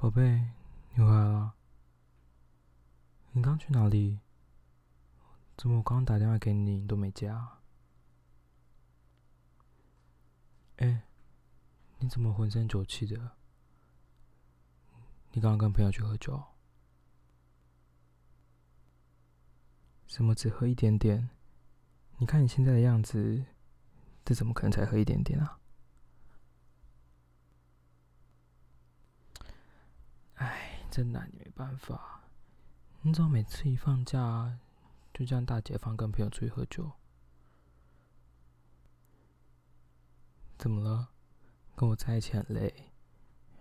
宝贝，你回来了。你刚去哪里？怎么我刚刚打电话给你，你都没接啊？哎，你怎么浑身酒气的？你刚刚跟朋友去喝酒？怎么只喝一点点？你看你现在的样子，这怎么可能才喝一点点啊？哎，真拿你没办法。你怎么每次一放假，就这样大解放，跟朋友出去喝酒？怎么了？跟我在一起很累，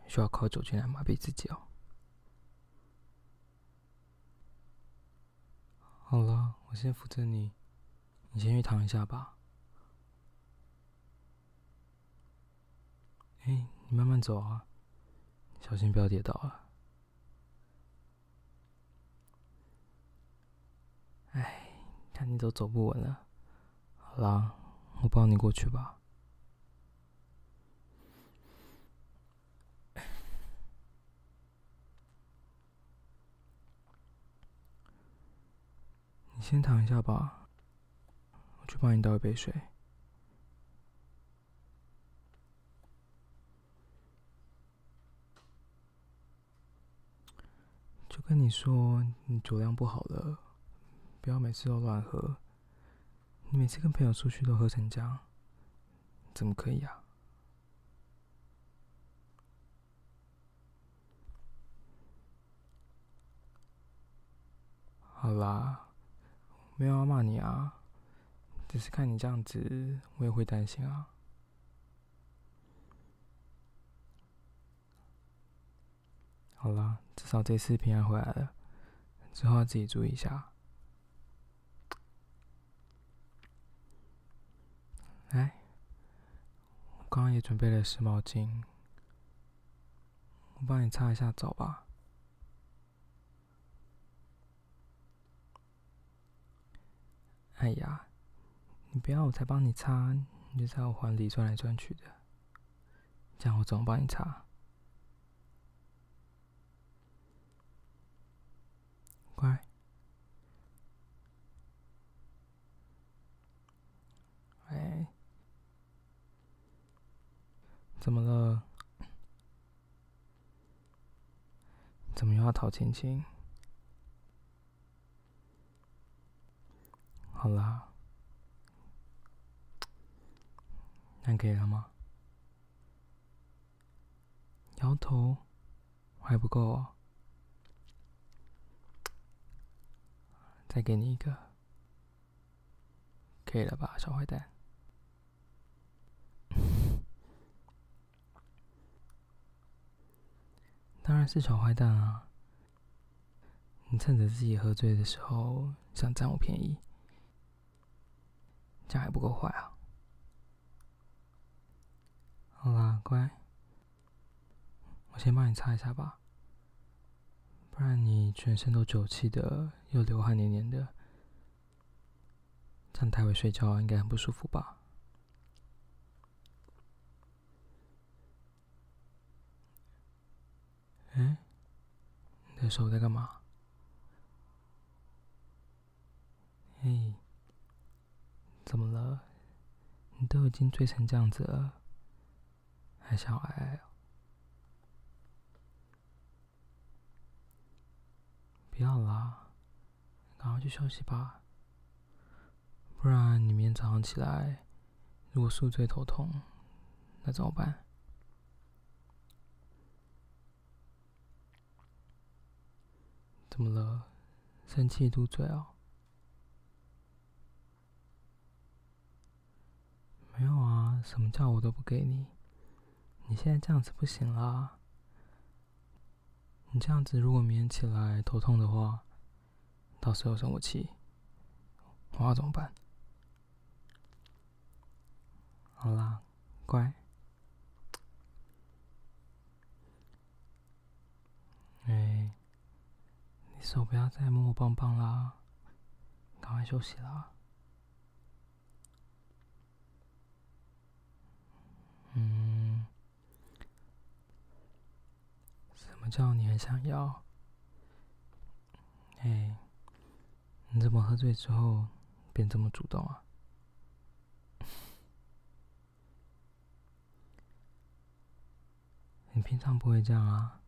需要靠酒精来麻痹自己哦。好了，我先扶着你，你先去躺一下吧。哎，你慢慢走啊，小心不要跌倒啊。哎，看你都走不稳了。好啦，我抱你过去吧。你先躺一下吧，我去帮你倒一杯水。就跟你说，你酒量不好了。不要每次都乱喝，你每次跟朋友出去都喝成这样，怎么可以啊？好啦，没有要骂你啊，只是看你这样子，我也会担心啊。好啦，至少这次平安回来了，之后要自己注意一下。来，我刚刚也准备了湿毛巾，我帮你擦一下澡吧。哎呀，你不要我才帮你擦，你就在我怀里转来转去的，这样我怎么帮你擦？乖。怎么了？怎么又要讨亲亲？好啦，那可以了吗？摇头还不够哦，再给你一个，可以了吧，小坏蛋？当然是小坏蛋啊！你趁着自己喝醉的时候想占我便宜，这样还不够坏啊！好啦，乖，我先帮你擦一下吧，不然你全身都酒气的，又流汗黏黏的，这样待会睡觉应该很不舒服吧？哎，你的手在干嘛？嘿，怎么了？你都已经醉成这样子了，还想要爱？不要啦，赶快去休息吧，不然你明天早上起来，如果宿醉头痛，那怎么办？怎么了？生气嘟嘴哦？没有啊，什么叫我都不给你？你现在这样子不行啦！你这样子如果明天起来头痛的话，到时候生我气，我要怎么办？好啦，乖。哎。手不要再摸我棒棒啦，赶快休息啦。嗯，什么叫你很想要。哎，你怎么喝醉之后变这么主动啊？你平常不会这样啊？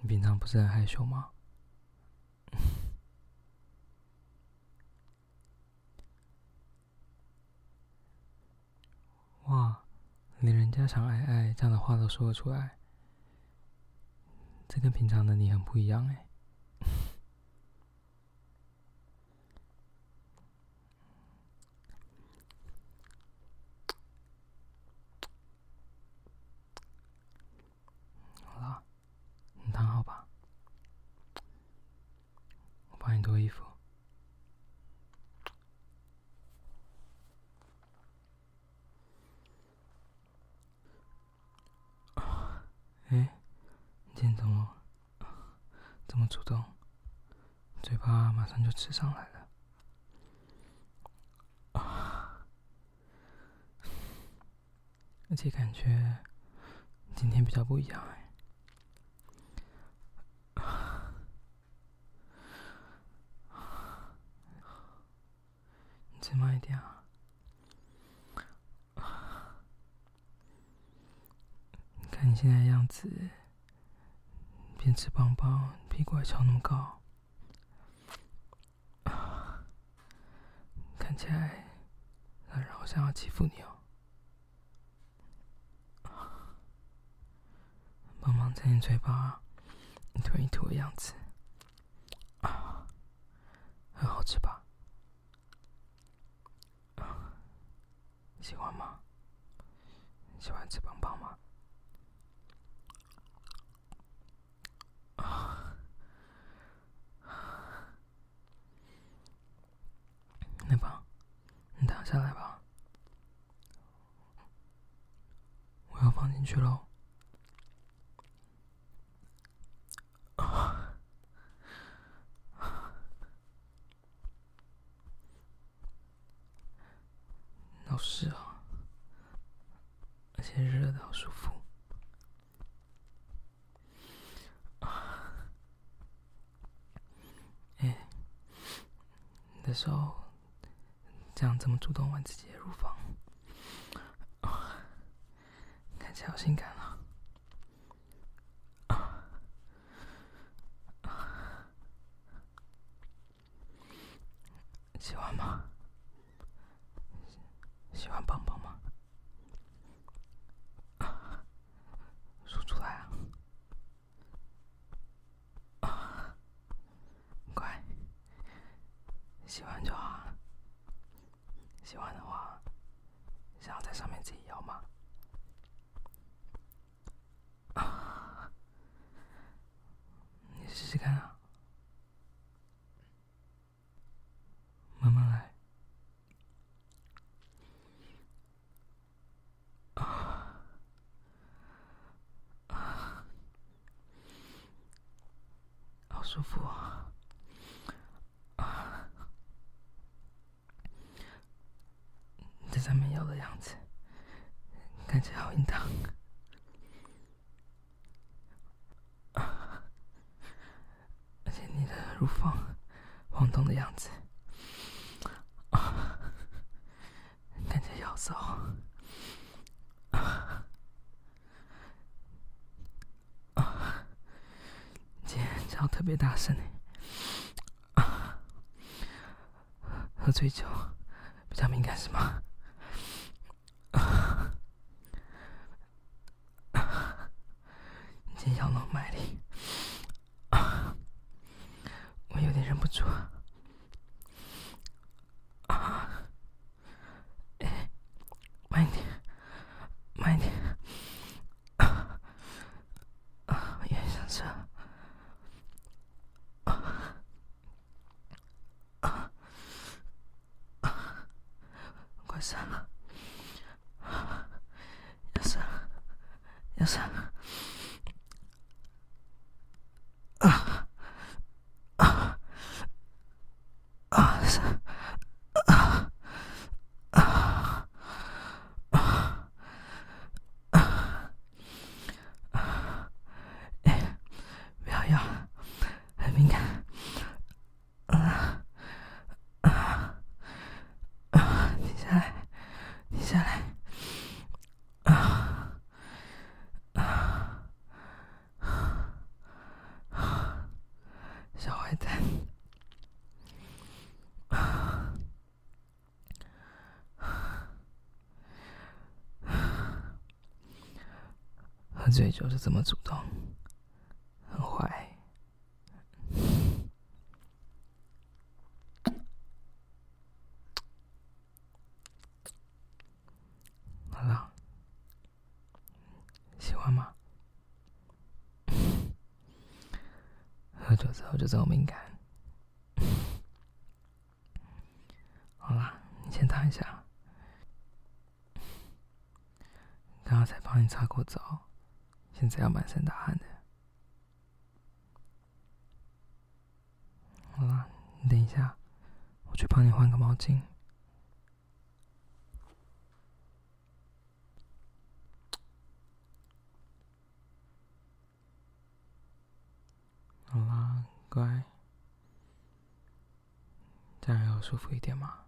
你平常不是很害羞吗？哇，连人家想爱爱这样的话都说得出来，这跟平常的你很不一样哎。好了，你躺好吧，我帮你脱衣服。哎，你今天怎么这么主动？嘴巴马上就吃上来了。啊！而且感觉今天比较不一样哎。你吃慢一点啊。看你现在样子，边吃棒棒，屁股还翘那么高，看起来很让我想要欺负你哦。棒棒在你嘴巴一吞一吐的样子，啊，很好吃吧？喜欢吗？喜欢吃棒棒吗？来吧，你躺下来吧，我要放进去喽。啊，好湿啊，而且热的好舒服。哎，你的手。这样这么主动玩自己的乳房，看起来好性感啊！喜欢吗？喜欢棒棒吗？说出来啊！乖，喜欢就好。喜欢的话，想要在上面自己摇吗？啊，你试试看啊，慢慢来。啊，啊，好舒服啊！在上面摇的样子，看起来好淫荡。而如风晃动的样子，啊，看起来好骚。啊，啊，今天叫特别大声。啊，喝醉酒比较敏感是吗？要那么卖力，啊，我有点忍不住。啊，哎，慢一点，慢一点。啊，也想吃。啊，啊，快散了。醉酒就这么主动，很坏。好了，喜欢吗？喝酒之后就这么敏感。好啦，你先躺一下。刚刚才帮你擦过澡，现在要满身大汗的。好啦，你等一下，我去帮你换个毛巾。好啦，乖，这样要舒服一点吗？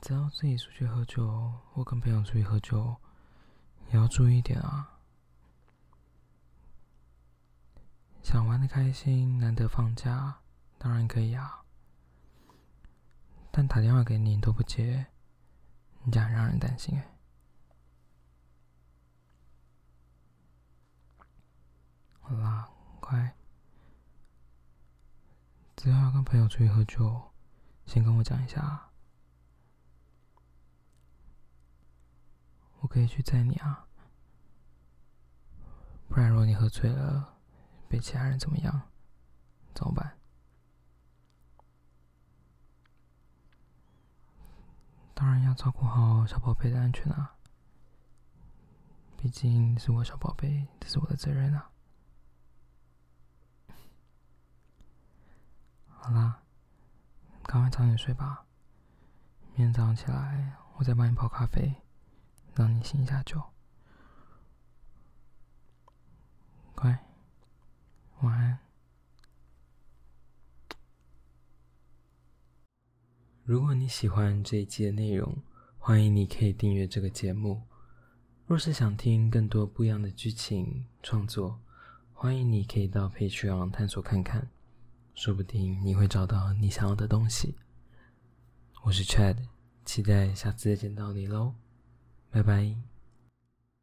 只要自己出去喝酒，或跟朋友出去喝酒，也要注意一点啊。想玩的开心，难得放假，当然可以啊。但打电话给你，你都不接，你这样让人担心哎。好啦，乖。只要要跟朋友出去喝酒，先跟我讲一下。啊我可以去载你啊，不然如果你喝醉了，被其他人怎么样，怎么办？当然要照顾好小宝贝的安全啊，毕竟是我小宝贝，这是我的责任啊。好啦，赶快早点睡吧，明天早上起来我再帮你泡咖啡。让你醒一下酒，乖，晚安。如果你喜欢这一期的内容，欢迎你可以订阅这个节目。若是想听更多不一样的剧情创作，欢迎你可以到 Patreon 探索看看，说不定你会找到你想要的东西。我是 Chad，期待下次再见到你喽。拜拜。